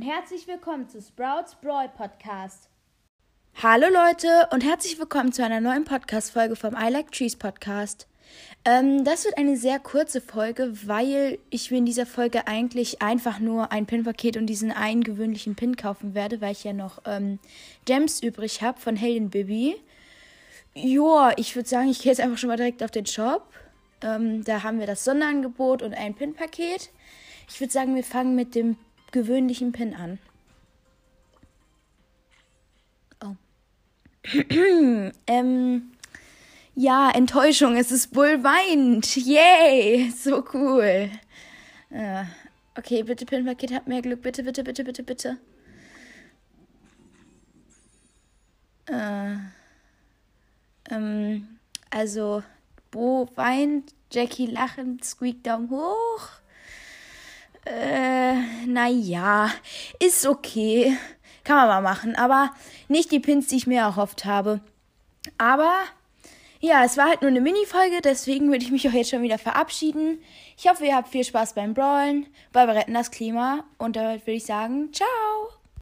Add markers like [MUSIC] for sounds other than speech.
herzlich willkommen zu Sprouts Brawl Podcast. Hallo Leute und herzlich willkommen zu einer neuen Podcast-Folge vom I Like Trees Podcast. Ähm, das wird eine sehr kurze Folge, weil ich mir in dieser Folge eigentlich einfach nur ein Pin-Paket und diesen einen gewöhnlichen Pin kaufen werde, weil ich ja noch ähm, Gems übrig habe von Helden Bibi. Joa, ich würde sagen, ich gehe jetzt einfach schon mal direkt auf den Shop. Ähm, da haben wir das Sonderangebot und ein Pin-Paket. Ich würde sagen, wir fangen mit dem gewöhnlichen Pin an. Oh. [CLEARS THROAT] ähm, ja, Enttäuschung, es ist Bull weint. Yay, so cool. Äh, okay, bitte Pin-Paket, habt mehr Glück. Bitte, bitte, bitte, bitte, bitte. Äh, ähm, also, Bo weint, Jackie lachend, Squeak Daumen hoch. Äh, naja, ist okay. Kann man mal machen, aber nicht die Pins, die ich mir erhofft habe. Aber ja, es war halt nur eine Mini-Folge, deswegen würde ich mich auch jetzt schon wieder verabschieden. Ich hoffe, ihr habt viel Spaß beim Brawlen, weil wir retten das Klima. Und damit würde ich sagen, ciao!